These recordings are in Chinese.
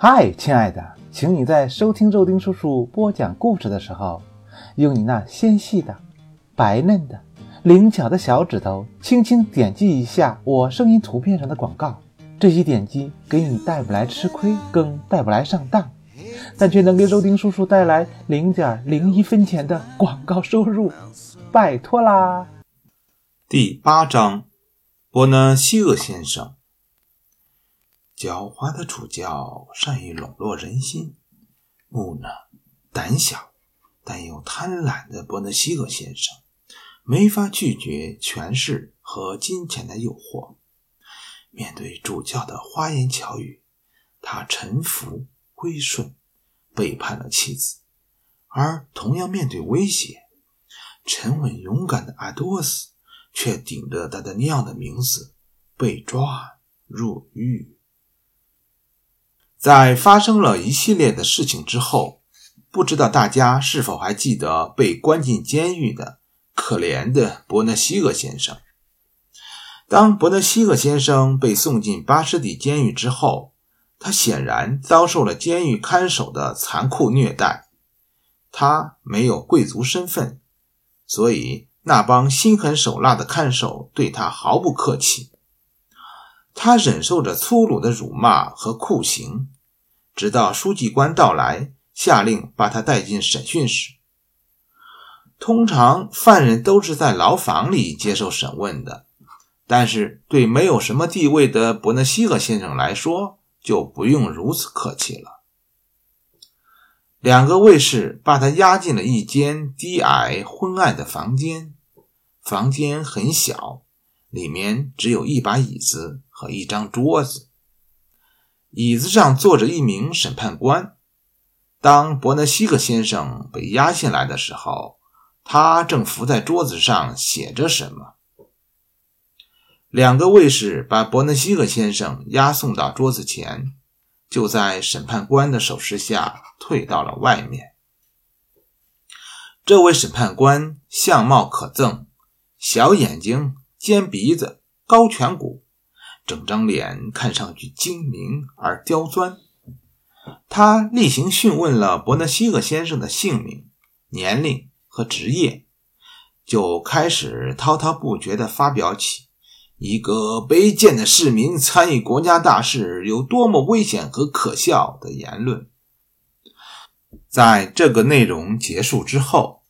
嗨，亲爱的，请你在收听肉丁叔叔播讲故事的时候，用你那纤细的、白嫩的、灵巧的小指头，轻轻点击一下我声音图片上的广告。这些点击给你带不来吃亏，更带不来上当，但却能给肉丁叔叔带来零点零一分钱的广告收入，拜托啦！第八章，伯纳西厄先生。狡猾的主教善于笼络人心，木讷、胆小但又贪婪的伯纳西厄先生，没法拒绝权势和金钱的诱惑。面对主教的花言巧语，他臣服归顺，背叛了妻子；而同样面对威胁，沉稳勇敢的阿多斯却顶着达达尼奥的名字被抓入狱。在发生了一系列的事情之后，不知道大家是否还记得被关进监狱的可怜的伯纳西厄先生？当伯纳西厄先生被送进巴士底监狱之后，他显然遭受了监狱看守的残酷虐待。他没有贵族身份，所以那帮心狠手辣的看守对他毫不客气。他忍受着粗鲁的辱骂和酷刑，直到书记官到来，下令把他带进审讯室。通常犯人都是在牢房里接受审问的，但是对没有什么地位的伯纳西厄先生来说，就不用如此客气了。两个卫士把他押进了一间低矮昏暗的房间，房间很小，里面只有一把椅子。和一张桌子，椅子上坐着一名审判官。当伯纳西克先生被押进来的时候，他正伏在桌子上写着什么。两个卫士把伯纳西克先生押送到桌子前，就在审判官的手势下退到了外面。这位审判官相貌可憎，小眼睛、尖鼻子、高颧骨。整张脸看上去精明而刁钻。他例行讯问了伯纳西厄先生的姓名、年龄和职业，就开始滔滔不绝地发表起一个卑贱的市民参与国家大事有多么危险和可笑的言论。在这个内容结束之后，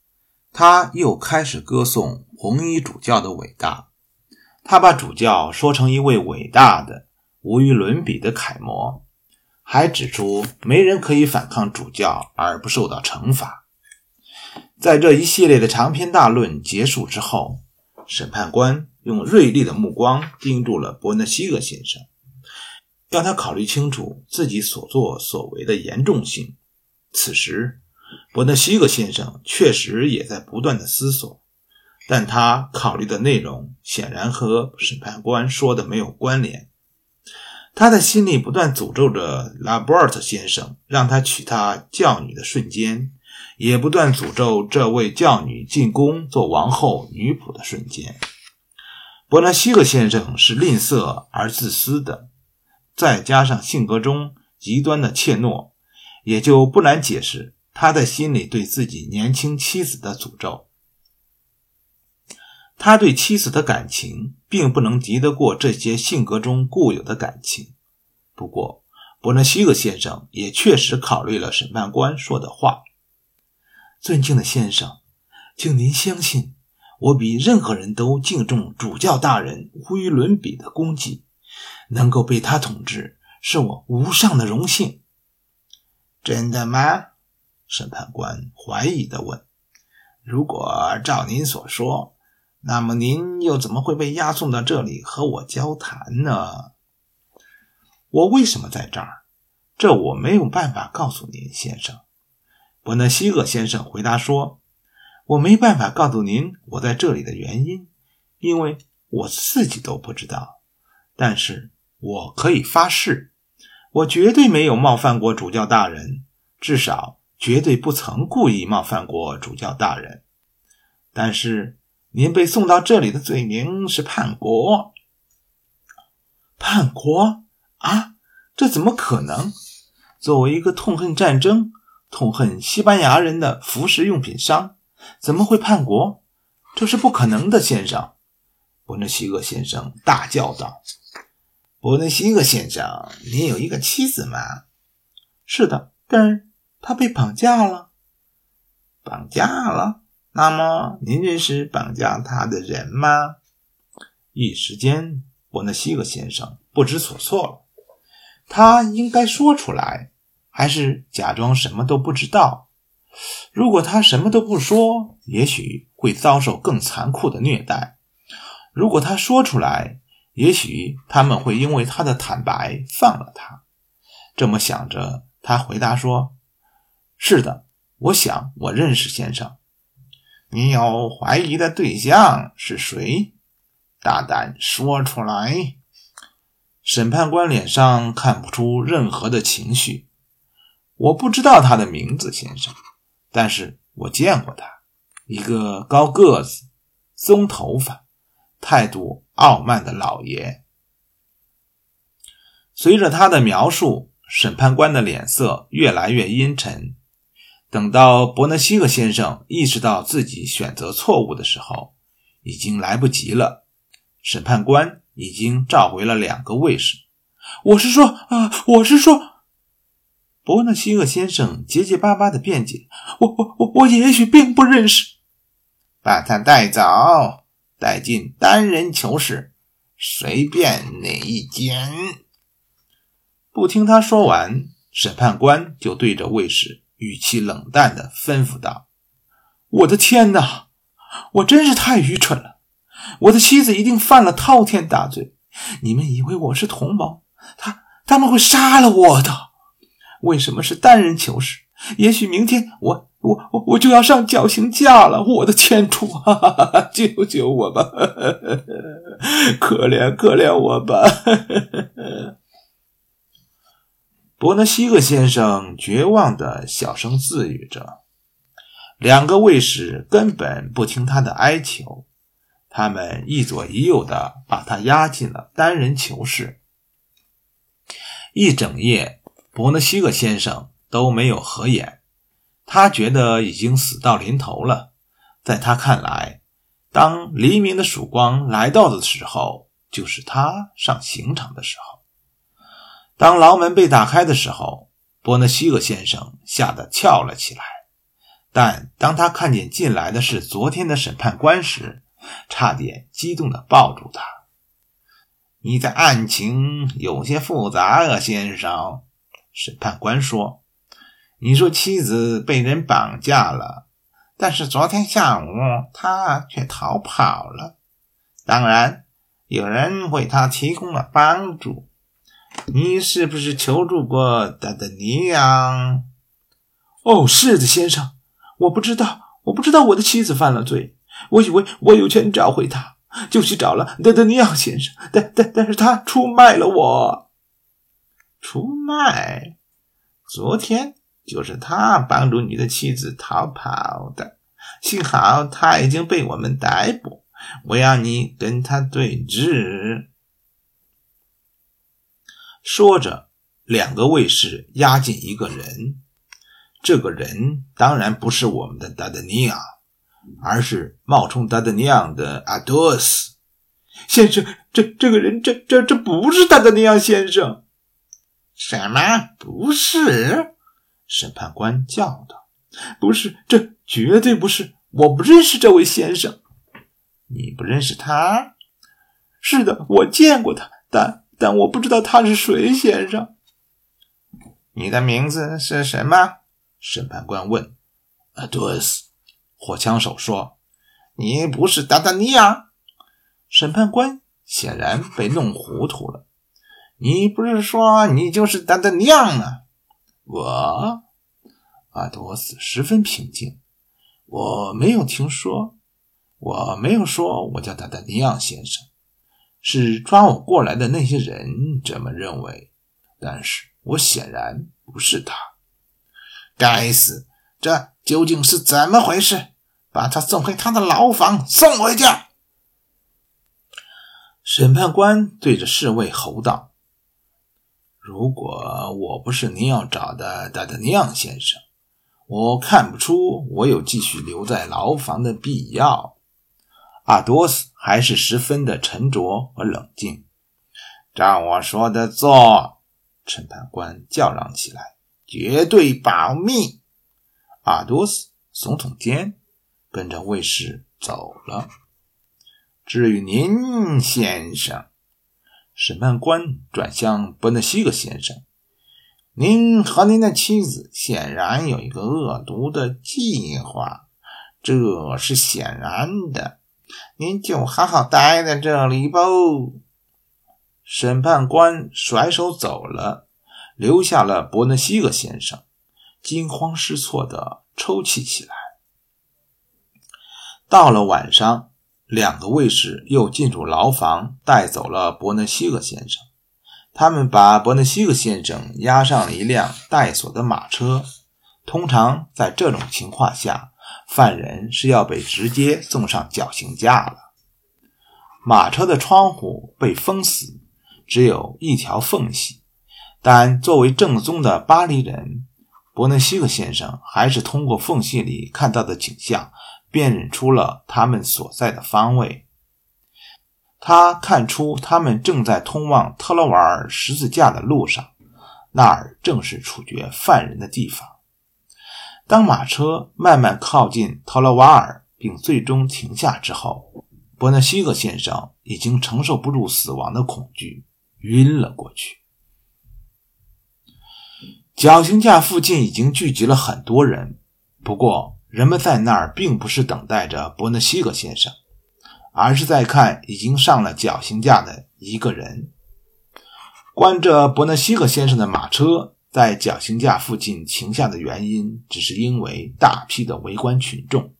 他又开始歌颂红衣主教的伟大。他把主教说成一位伟大的、无与伦比的楷模，还指出没人可以反抗主教而不受到惩罚。在这一系列的长篇大论结束之后，审判官用锐利的目光盯住了伯纳西厄先生，让他考虑清楚自己所作所为的严重性。此时，伯纳西厄先生确实也在不断的思索。但他考虑的内容显然和审判官说的没有关联。他的心里不断诅咒着拉波尔特先生让他娶她教女的瞬间，也不断诅咒这位教女进宫做王后女仆的瞬间。伯纳西克先生是吝啬而自私的，再加上性格中极端的怯懦，也就不难解释他在心里对自己年轻妻子的诅咒。他对妻子的感情并不能敌得过这些性格中固有的感情。不过，伯纳西克先生也确实考虑了审判官说的话：“尊敬的先生，请您相信，我比任何人都敬重主教大人无与伦比的功绩，能够被他统治是我无上的荣幸。”“真的吗？”审判官怀疑地问。“如果照您所说。”那么您又怎么会被押送到这里和我交谈呢？我为什么在这儿？这我没有办法告诉您，先生。伯纳西厄先生回答说：“我没办法告诉您我在这里的原因，因为我自己都不知道。但是我可以发誓，我绝对没有冒犯过主教大人，至少绝对不曾故意冒犯过主教大人。但是。”您被送到这里的罪名是叛国，叛国啊？这怎么可能？作为一个痛恨战争、痛恨西班牙人的服饰用品商，怎么会叛国？这是不可能的，先生。”伯纳西厄先生大叫道。“伯纳西厄先生，您有一个妻子吗？”“是的，但是他被绑架了。”“绑架了？那么您认识绑架他的人吗？”一时间，伯纳西厄先生不知所措了。他应该说出来，还是假装什么都不知道？如果他什么都不说，也许会遭受更残酷的虐待；如果他说出来，也许他们会因为他的坦白放了他。这么想着，他回答说：“是的，我想我认识先生。你有怀疑的对象是谁？大胆说出来。”审判官脸上看不出任何的情绪。我不知道他的名字，先生，但是我见过他，一个高个子、棕头发、态度傲慢的老爷。随着他的描述，审判官的脸色越来越阴沉。等到伯纳西克先生意识到自己选择错误的时候，已经来不及了。审判官。已经召回了两个卫士。我是说，啊，我是说，伯纳西厄先生结结巴巴的辩解：“我我我我也许并不认识。”把他带走，带进单人囚室，随便哪一间。不听他说完，审判官就对着卫士语气冷淡的吩咐道：“我的天哪，我真是太愚蠢了。”我的妻子一定犯了滔天大罪，你们以为我是同胞，他他们会杀了我的。为什么是单人囚室？也许明天我我我我就要上绞刑架了。我的天主啊，救救我吧！可怜可怜我吧！伯纳西克先生绝望的小声自语着，两个卫士根本不听他的哀求。他们一左一右的把他押进了单人囚室。一整夜，伯纳西克先生都没有合眼。他觉得已经死到临头了。在他看来，当黎明的曙光来到的时候，就是他上刑场的时候。当牢门被打开的时候，伯纳西厄先生吓得跳了起来。但当他看见进来的是昨天的审判官时，差点激动地抱住他。你的案情有些复杂啊，先生。审判官说：“你说妻子被人绑架了，但是昨天下午他却逃跑了。当然，有人为他提供了帮助。你是不是求助过达达尼亚？”“哦，是的，先生。我不知道，我不知道我的妻子犯了罪。”我以为我有权找回他，就去找了德德尼昂先生，但但但是他出卖了我。出卖？昨天就是他帮助你的妻子逃跑的。幸好他已经被我们逮捕，我要你跟他对质。说着，两个卫士押进一个人，这个人当然不是我们的达德尼亚。而是冒充达德尼亚的阿多斯先生，这这个人，这这这不是达德尼亚先生。什么？不是？审判官叫道：“不是，这绝对不是！我不认识这位先生。你不认识他？是的，我见过他，但但我不知道他是谁，先生。你的名字是什么？审判官问。阿多斯。火枪手说：“你不是达达尼亚。”审判官显然被弄糊涂了。“你不是说你就是达达尼亚吗？”我，阿多斯十分平静。我没有听说，我没有说我叫达达尼亚先生。是抓我过来的那些人这么认为，但是我显然不是他。该死！这究竟是怎么回事？把他送回他的牢房，送回去！审判官对着侍卫吼道：“如果我不是您要找的达德尼昂先生，我看不出我有继续留在牢房的必要。阿多斯还是十分的沉着和冷静。照我说的做，审判官叫嚷起来：“绝对保密！”阿多斯耸耸肩，跟着卫士走了。至于您，先生。审判官转向伯纳西格先生：“您和您的妻子显然有一个恶毒的计划，这是显然的。您就好好待在这里吧。”审判官甩手走了，留下了伯纳西格先生，惊慌失措地抽泣起来。到了晚上。两个卫士又进入牢房，带走了伯纳西克先生。他们把伯纳西克先生押上了一辆带锁的马车。通常在这种情况下，犯人是要被直接送上绞刑架了。马车的窗户被封死，只有一条缝隙。但作为正宗的巴黎人，伯纳西克先生还是通过缝隙里看到的景象。辨认出了他们所在的方位。他看出他们正在通往特罗瓦尔十字架的路上，那儿正是处决犯人的地方。当马车慢慢靠近特罗瓦尔，并最终停下之后，伯纳西格先生已经承受不住死亡的恐惧，晕了过去。绞刑架附近已经聚集了很多人，不过。人们在那儿并不是等待着伯纳西格先生，而是在看已经上了绞刑架的一个人。关着伯纳西格先生的马车在绞刑架附近停下的原因，只是因为大批的围观群众。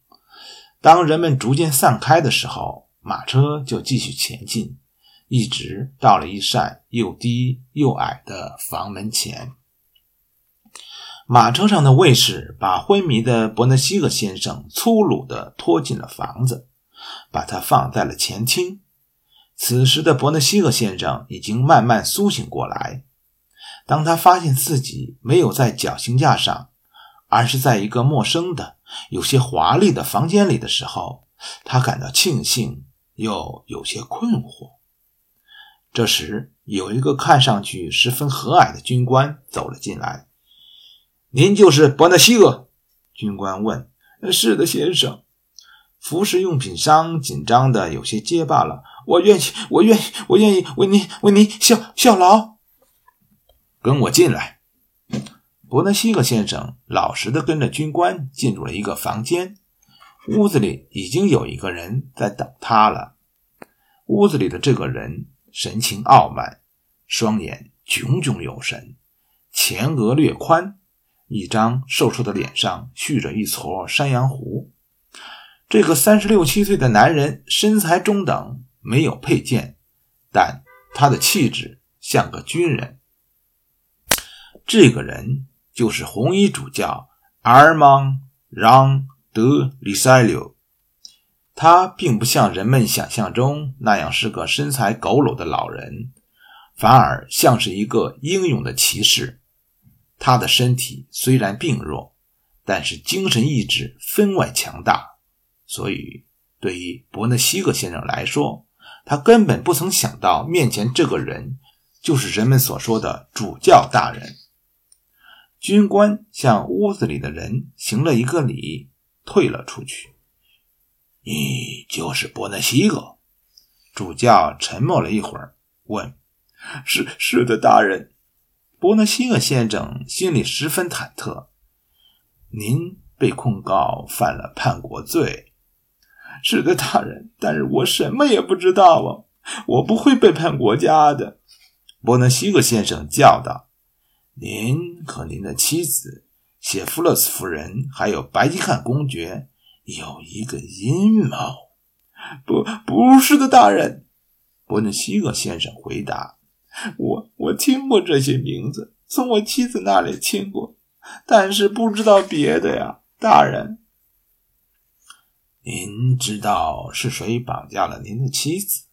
当人们逐渐散开的时候，马车就继续前进，一直到了一扇又低又矮的房门前。马车上的卫士把昏迷的伯纳西格先生粗鲁地拖进了房子，把他放在了前厅。此时的伯纳西格先生已经慢慢苏醒过来。当他发现自己没有在绞刑架上，而是在一个陌生的、有些华丽的房间里的时候，他感到庆幸又有些困惑。这时，有一个看上去十分和蔼的军官走了进来。您就是伯纳西厄？军官问。“是的，先生。”服饰用品商紧张的有些结巴了。“我愿意，我愿意，我愿意为您为您效效劳。”跟我进来。伯纳西格先生老实的跟着军官进入了一个房间。屋子里已经有一个人在等他了。屋子里的这个人神情傲慢，双眼炯炯有神，前额略宽。一张瘦瘦的脸上蓄着一撮山羊胡。这个三十六七岁的男人身材中等，没有佩剑，但他的气质像个军人。这个人就是红衣主教阿尔芒让德里塞留。他并不像人们想象中那样是个身材佝偻的老人，反而像是一个英勇的骑士。他的身体虽然病弱，但是精神意志分外强大，所以对于伯纳西格先生来说，他根本不曾想到面前这个人就是人们所说的主教大人。军官向屋子里的人行了一个礼，退了出去。你就是伯纳西格？主教沉默了一会儿，问：“是是的，大人。”伯纳西厄先生心里十分忐忑。您被控告犯了叛国罪。是的，大人。但是我什么也不知道啊！我不会背叛国家的。伯纳西克先生叫道：“您和您的妻子谢弗勒斯夫人，还有白金汉公爵，有一个阴谋。”不，不是的，大人。伯纳西厄先生回答。我我听过这些名字，从我妻子那里听过，但是不知道别的呀，大人。您知道是谁绑架了您的妻子？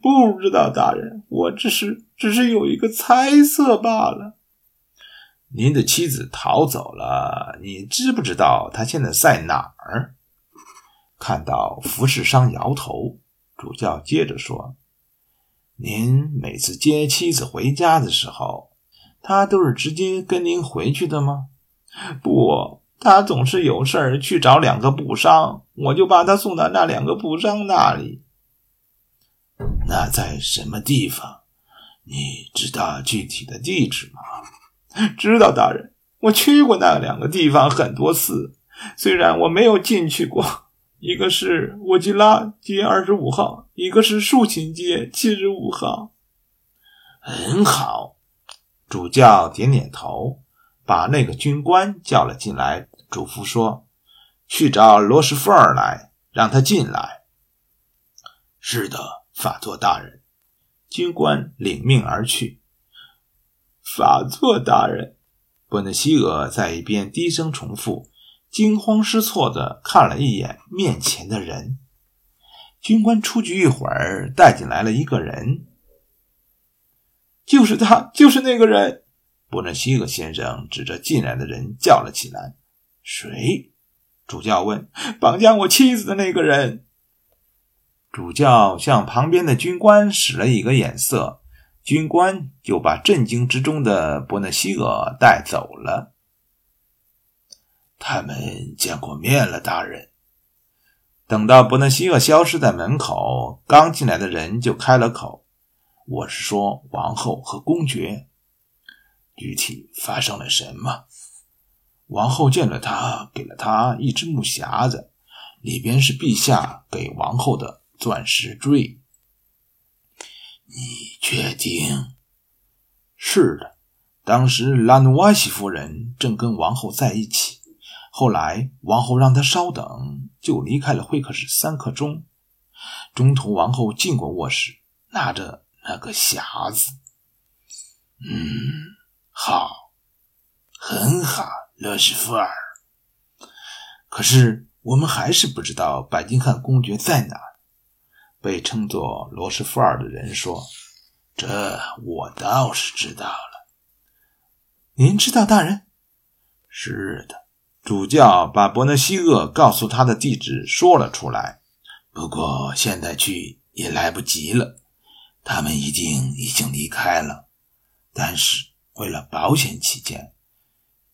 不知道，大人，我只是只是有一个猜测罢了。您的妻子逃走了，你知不知道她现在在哪儿？看到服饰商摇头，主教接着说：“您每次接妻子回家的时候，她都是直接跟您回去的吗？”“不，她总是有事儿去找两个布商，我就把她送到那两个布商那里。”“那在什么地方？你知道具体的地址吗？”“知道，大人，我去过那两个地方很多次，虽然我没有进去过。”一个是沃吉拉街二十五号，一个是竖琴街七十五号。很好，主教点点头，把那个军官叫了进来，嘱咐说：“去找罗什福尔来，让他进来。”是的，法座大人。军官领命而去。法座大人，伯纳西厄在一边低声重复。惊慌失措地看了一眼面前的人，军官出去一会儿，带进来了一个人，就是他，就是那个人。伯纳西厄先生指着进来的人叫了起来：“谁？”主教问。“绑架我妻子的那个人。”主教向旁边的军官使了一个眼色，军官就把震惊之中的伯纳西厄带走了。他们见过面了，大人。等到伯纳西厄消失在门口，刚进来的人就开了口：“我是说，王后和公爵，具体发生了什么？”王后见了他，给了他一只木匣子，里边是陛下给王后的钻石坠。你确定？是的，当时拉努瓦西夫人正跟王后在一起。后来，王后让她稍等，就离开了会客室三刻钟。中途，王后进过卧室，拿着那个匣子。嗯，好，很好，勒什福尔。可是，我们还是不知道白金汉公爵在哪。被称作罗斯福尔的人说：“这我倒是知道了。”您知道，大人？是的。主教把伯纳西厄告诉他的地址说了出来，不过现在去也来不及了，他们一定已经离开了。但是为了保险起见，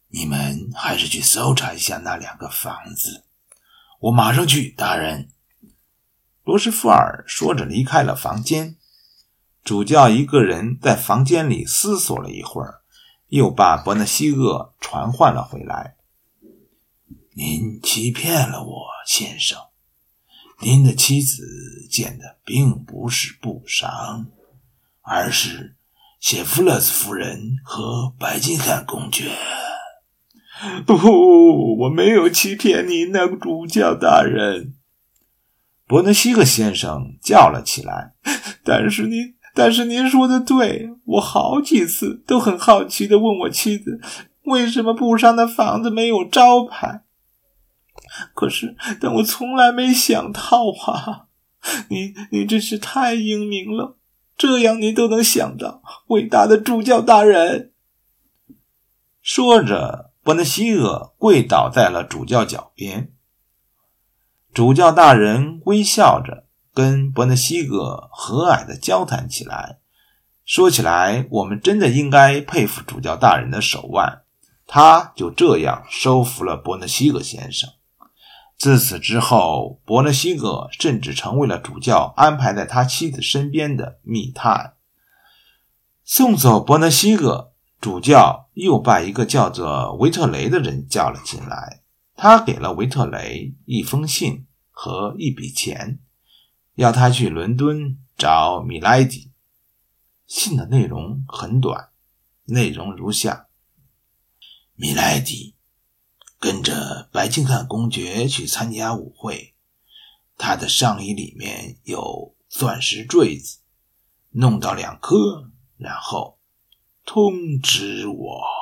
你们还是去搜查一下那两个房子。我马上去，大人。罗斯福尔说着离开了房间。主教一个人在房间里思索了一会儿，又把伯纳西厄传唤了回来。您欺骗了我，先生。您的妻子见的并不是布商，而是谢弗勒斯夫人和白金汉公爵。不，我没有欺骗您的主教大人。伯纳西克先生叫了起来。但是您，但是您说的对，我好几次都很好奇的问我妻子，为什么布商的房子没有招牌。可是，但我从来没想到啊！你你真是太英明了，这样你都能想到，伟大的主教大人。说着，伯纳西厄跪倒在了主教脚边。主教大人微笑着跟伯纳西格和蔼的交谈起来。说起来，我们真的应该佩服主教大人的手腕，他就这样收服了伯纳西格先生。自此之后，伯纳西格甚至成为了主教安排在他妻子身边的密探。送走伯纳西格，主教又把一个叫做维特雷的人叫了进来。他给了维特雷一封信和一笔钱，要他去伦敦找米莱迪。信的内容很短，内容如下：米莱迪。跟着白金汉公爵去参加舞会，他的上衣里面有钻石坠子，弄到两颗，然后通知我。